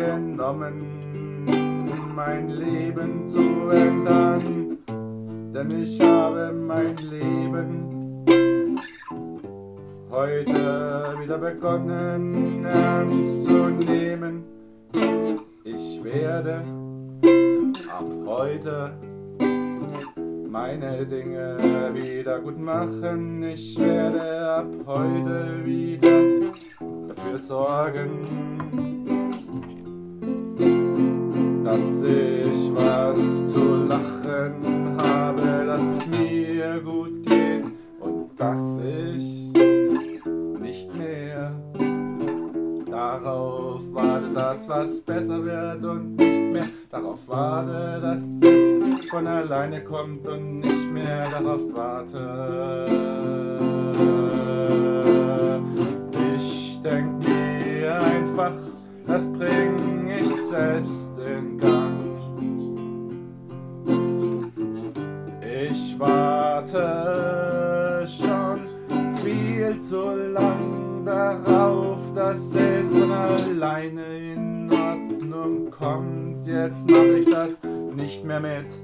vorgenommen, mein Leben zu ändern, denn ich habe mein Leben heute wieder begonnen ernst zu nehmen. Ich werde ab heute meine Dinge wieder gut machen. Ich werde ab heute wieder dafür sorgen, dass ich was zu lachen habe, dass es mir gut geht und dass ich nicht mehr darauf warte, dass was besser wird und nicht mehr darauf warte, dass es von alleine kommt und nicht mehr darauf warte. Ich denk einfach, das bring ich selbst in Gang. Ich warte schon viel zu lang darauf, dass es von alleine in Ordnung kommt. Jetzt mach ich das nicht mehr mit.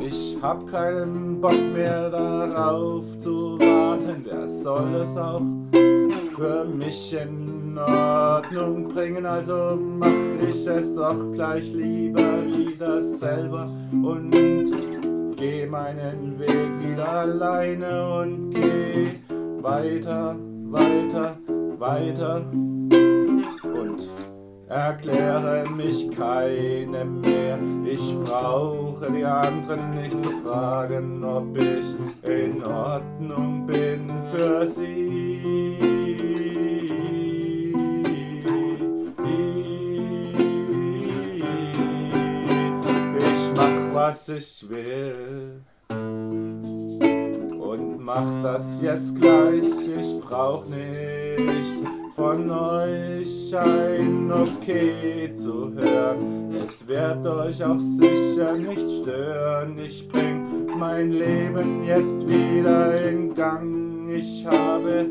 Ich hab keinen Bock mehr darauf zu warten. Wer soll es auch für mich in Ordnung bringen? Also mach ich es doch gleich lieber wieder selber und geh meinen Weg wieder alleine und geh weiter, weiter, weiter und erkläre mich keinem mehr. Ich brauche die anderen nicht zu fragen, ob ich in Ordnung bin für sie. Was ich will und mach das jetzt gleich. Ich brauch nicht von euch ein Okay zu hören. Es wird euch auch sicher nicht stören. Ich bring mein Leben jetzt wieder in Gang. Ich habe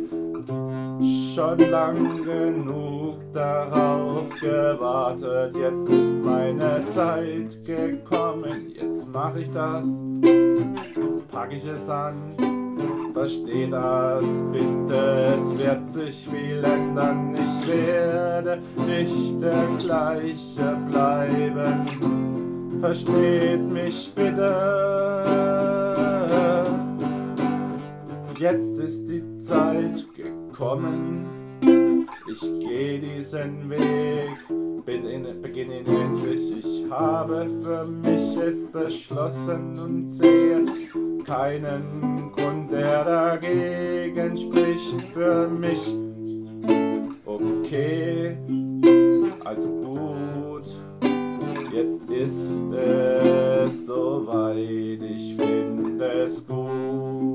schon lang genug darauf gewartet. Jetzt ist meine Zeit gekommen. Jetzt mach ich das. Jetzt pack ich es an. Versteh das bitte, es wird sich viel ändern. Ich werde nicht der gleiche bleiben. Versteht mich bitte. Jetzt ist die Zeit gekommen. Ich gehe diesen Weg, bin in, beginne ihn endlich. Ich habe für mich es beschlossen und sehe keinen Grund, der dagegen spricht für mich. Okay, also gut, jetzt ist es soweit, ich finde es gut.